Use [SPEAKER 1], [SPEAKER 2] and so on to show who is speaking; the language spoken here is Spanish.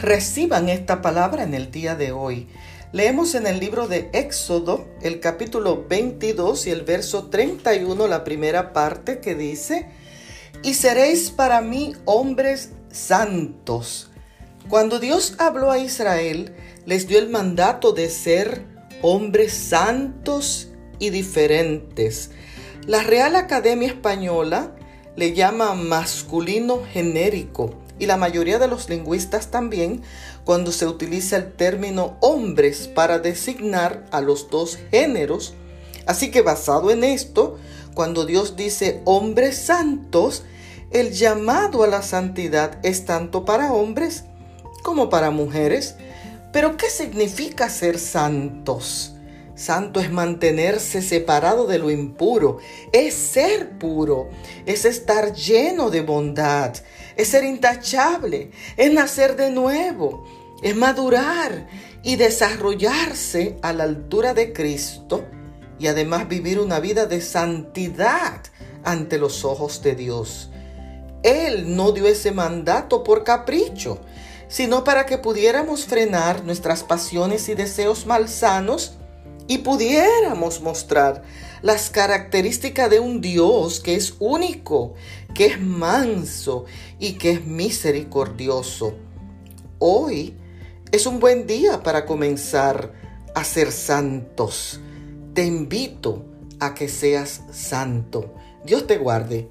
[SPEAKER 1] reciban esta palabra en el día de hoy. Leemos en el libro de Éxodo, el capítulo 22 y el verso 31, la primera parte que dice, y seréis para mí hombres santos. Cuando Dios habló a Israel, les dio el mandato de ser hombres santos y diferentes. La Real Academia Española le llama masculino genérico y la mayoría de los lingüistas también cuando se utiliza el término hombres para designar a los dos géneros. Así que basado en esto, cuando Dios dice hombres santos, el llamado a la santidad es tanto para hombres como para mujeres. Pero ¿qué significa ser santos? Santo es mantenerse separado de lo impuro, es ser puro, es estar lleno de bondad, es ser intachable, es nacer de nuevo, es madurar y desarrollarse a la altura de Cristo y además vivir una vida de santidad ante los ojos de Dios. Él no dio ese mandato por capricho, sino para que pudiéramos frenar nuestras pasiones y deseos malsanos y pudiéramos mostrar las características de un Dios que es único, que es manso y que es misericordioso. Hoy es un buen día para comenzar a ser santos. Te invito a que seas santo. Dios te guarde.